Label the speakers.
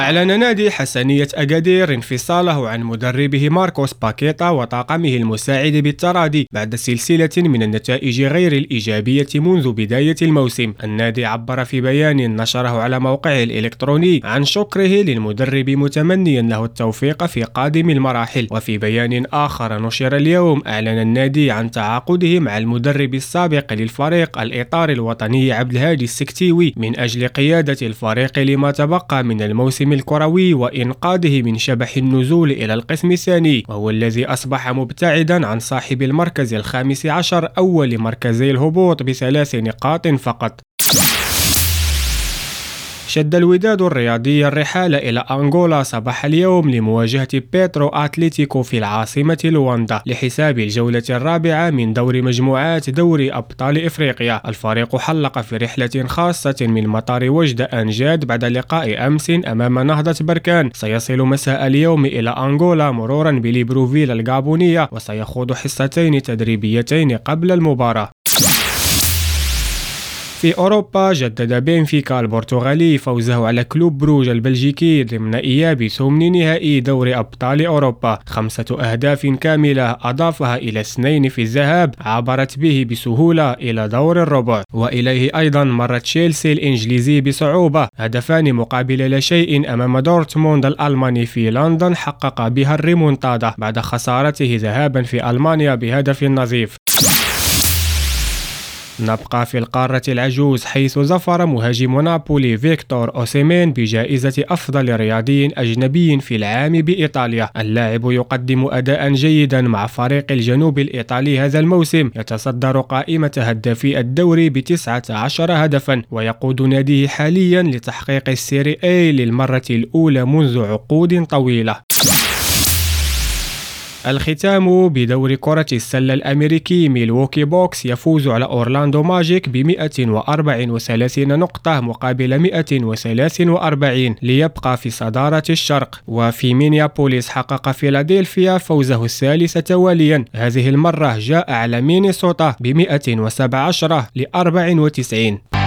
Speaker 1: أعلن نادي حسنية أكادير انفصاله عن مدربه ماركوس باكيتا وطاقمه المساعد بالتراضي بعد سلسلة من النتائج غير الإيجابية منذ بداية الموسم. النادي عبر في بيان نشره على موقعه الإلكتروني عن شكره للمدرب متمنيا له التوفيق في قادم المراحل. وفي بيان آخر نشر اليوم أعلن النادي عن تعاقده مع المدرب السابق للفريق الإطار الوطني عبد الهادي السكتيوي من أجل قيادة الفريق لما تبقى من الموسم الكروي وإنقاذه من شبح النزول إلى القسم الثاني وهو الذي أصبح مبتعدا عن صاحب المركز الخامس عشر أول مركزي الهبوط بثلاث نقاط فقط. شد الوداد الرياضي الرحال إلى أنغولا صباح اليوم لمواجهة بيترو أتليتيكو في العاصمة لواندا لحساب الجولة الرابعة من دور مجموعات دوري أبطال إفريقيا. الفريق حلق في رحلة خاصة من مطار وجدة أنجاد بعد لقاء أمس أمام نهضة بركان. سيصل مساء اليوم إلى أنغولا مرورا بليبرفيل الغابونية وسيخوض حصتين تدريبيتين قبل المباراة. في أوروبا جدد بنفيكا البرتغالي فوزه على كلوب بروج البلجيكي ضمن إياب ثمن نهائي دوري أبطال أوروبا. خمسة أهداف كاملة أضافها إلى اثنين في الذهاب عبرت به بسهولة إلى دور الربع. وإليه أيضا مر تشيلسي الإنجليزي بصعوبة. هدفان مقابل لا شيء أمام دورتموند الألماني في لندن حقق بها الريمونتادا بعد خسارته ذهابا في ألمانيا بهدف نظيف. نبقى في القارة العجوز حيث ظفر مهاجم نابولي فيكتور أوسيمين بجائزة أفضل رياضي أجنبي في العام بإيطاليا. اللاعب يقدم أداء جيدا مع فريق الجنوب الإيطالي هذا الموسم يتصدر قائمة هدافي الدوري بتسعة عشر هدفا ويقود ناديه حاليا لتحقيق السيري آ للمرة الأولى منذ عقود طويلة. الختام بدوري كرة السلة الأمريكي ميلووكي باكس يفوز على أورلاندو ماجيك ب 134 نقطة مقابل 143 ليبقى في صدارة الشرق. وفي مينيابوليس حقق فيلادلفيا فوزه الثالث تواليا هذه المرة جاء على مينيسوتا ب 117 ل 94